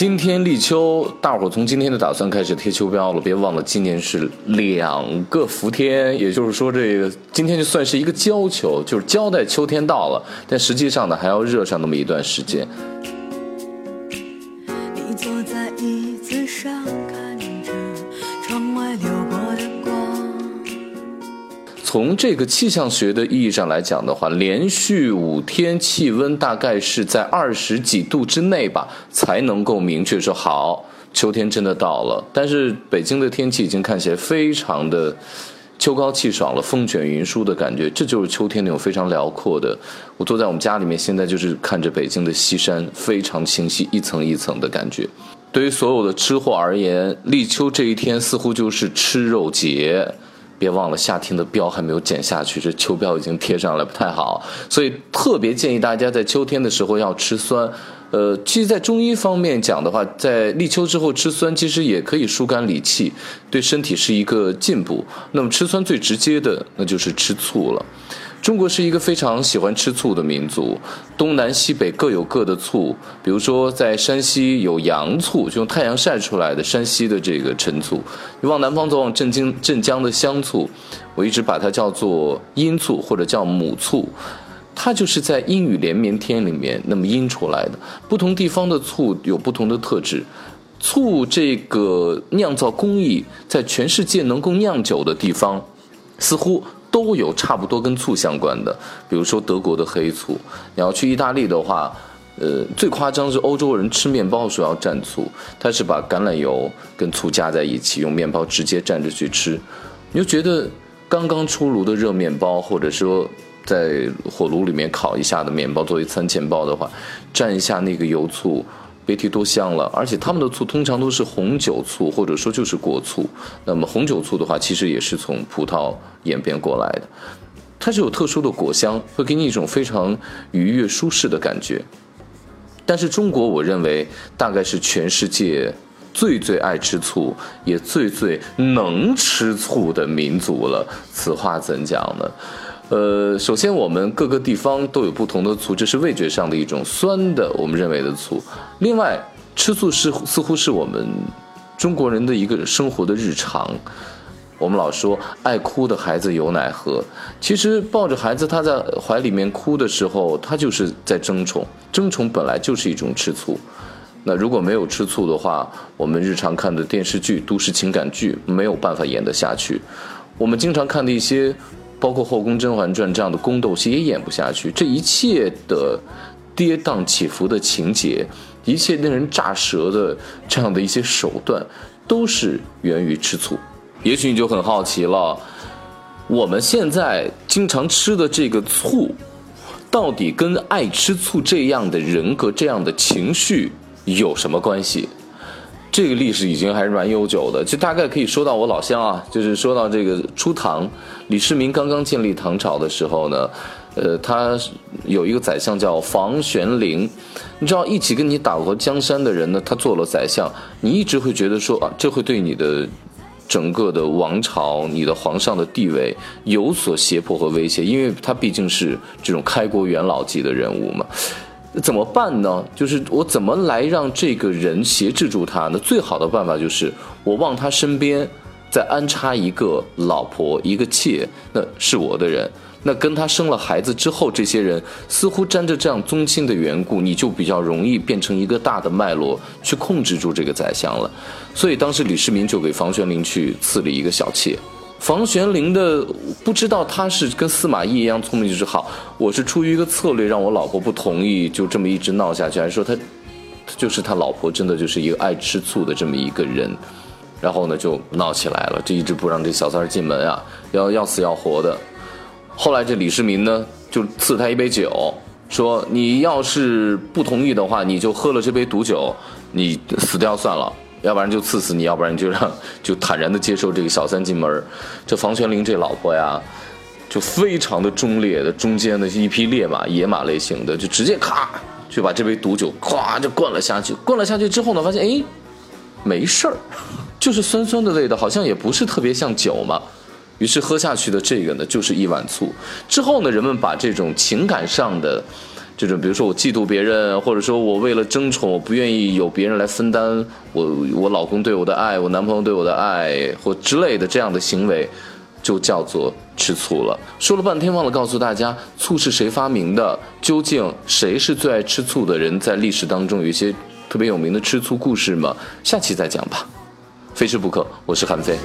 今天立秋，大伙从今天的打算开始贴秋膘了。别忘了，今年是两个伏天，也就是说，这个今天就算是一个交秋，就是交代秋天到了。但实际上呢，还要热上那么一段时间。你坐在椅子上，看着窗外流光。从这个气象学的意义上来讲的话，连续五天气温大概是在二十几度之内吧，才能够明确说好秋天真的到了。但是北京的天气已经看起来非常的秋高气爽了，风卷云舒的感觉，这就是秋天那种非常辽阔的。我坐在我们家里面，现在就是看着北京的西山，非常清晰，一层一层的感觉。对于所有的吃货而言，立秋这一天似乎就是吃肉节。别忘了，夏天的膘还没有减下去，这秋膘已经贴上来，不太好。所以特别建议大家在秋天的时候要吃酸。呃，其实，在中医方面讲的话，在立秋之后吃酸，其实也可以疏肝理气，对身体是一个进步。那么吃酸最直接的，那就是吃醋了。中国是一个非常喜欢吃醋的民族，东南西北各有各的醋。比如说，在山西有阳醋，就用太阳晒出来的山西的这个陈醋；你往南方走，往镇京、镇江的香醋，我一直把它叫做阴醋或者叫母醋，它就是在阴雨连绵天里面那么阴出来的。不同地方的醋有不同的特质，醋这个酿造工艺在全世界能够酿酒的地方，似乎。都有差不多跟醋相关的，比如说德国的黑醋。你要去意大利的话，呃，最夸张是欧洲人吃面包的时候要蘸醋，他是把橄榄油跟醋加在一起，用面包直接蘸着去吃。你就觉得刚刚出炉的热面包，或者说在火炉里面烤一下的面包作为餐前包的话，蘸一下那个油醋。别提多香了，而且他们的醋通常都是红酒醋，或者说就是果醋。那么红酒醋的话，其实也是从葡萄演变过来的，它是有特殊的果香，会给你一种非常愉悦舒适的感觉。但是中国，我认为大概是全世界最最爱吃醋，也最最能吃醋的民族了。此话怎讲呢？呃，首先我们各个地方都有不同的醋，这是味觉上的一种酸的，我们认为的醋。另外，吃醋是似乎是我们中国人的一个生活的日常。我们老说爱哭的孩子有奶喝，其实抱着孩子他在怀里面哭的时候，他就是在争宠。争宠本来就是一种吃醋。那如果没有吃醋的话，我们日常看的电视剧、都市情感剧没有办法演得下去。我们经常看的一些。包括《后宫甄嬛传》这样的宫斗戏也演不下去，这一切的跌宕起伏的情节，一切令人炸舌的这样的一些手段，都是源于吃醋。也许你就很好奇了，我们现在经常吃的这个醋，到底跟爱吃醋这样的人格、这样的情绪有什么关系？这个历史已经还是蛮悠久的，就大概可以说到我老乡啊，就是说到这个初唐，李世民刚刚建立唐朝的时候呢，呃，他有一个宰相叫房玄龄，你知道一起跟你打过江山的人呢，他做了宰相，你一直会觉得说啊，这会对你的整个的王朝、你的皇上的地位有所胁迫和威胁，因为他毕竟是这种开国元老级的人物嘛。那怎么办呢？就是我怎么来让这个人挟制住他呢？最好的办法就是我往他身边再安插一个老婆，一个妾，那是我的人。那跟他生了孩子之后，这些人似乎沾着这样宗亲的缘故，你就比较容易变成一个大的脉络去控制住这个宰相了。所以当时李世民就给房玄龄去赐了一个小妾。房玄龄的不知道他是跟司马懿一样聪明，就是好，我是出于一个策略，让我老婆不同意，就这么一直闹下去，还是说他就是他老婆真的就是一个爱吃醋的这么一个人，然后呢就闹起来了，这一直不让这小三进门啊，要要死要活的。后来这李世民呢就赐他一杯酒，说你要是不同意的话，你就喝了这杯毒酒，你死掉算了。要不然就刺死你，要不然就让就坦然的接受这个小三进门这房玄龄这老婆呀，就非常的忠烈的，中间的一匹烈马，野马类型的，就直接咔就把这杯毒酒咵就灌了下去。灌了下去之后呢，发现哎，没事儿，就是酸酸的味道，好像也不是特别像酒嘛。于是喝下去的这个呢，就是一碗醋。之后呢，人们把这种情感上的。这种，比如说我嫉妒别人，或者说我为了争宠，我不愿意有别人来分担我我老公对我的爱，我男朋友对我的爱或之类的这样的行为，就叫做吃醋了。说了半天，忘了告诉大家，醋是谁发明的？究竟谁是最爱吃醋的人？在历史当中有一些特别有名的吃醋故事吗？下期再讲吧。非吃不可，我是韩飞。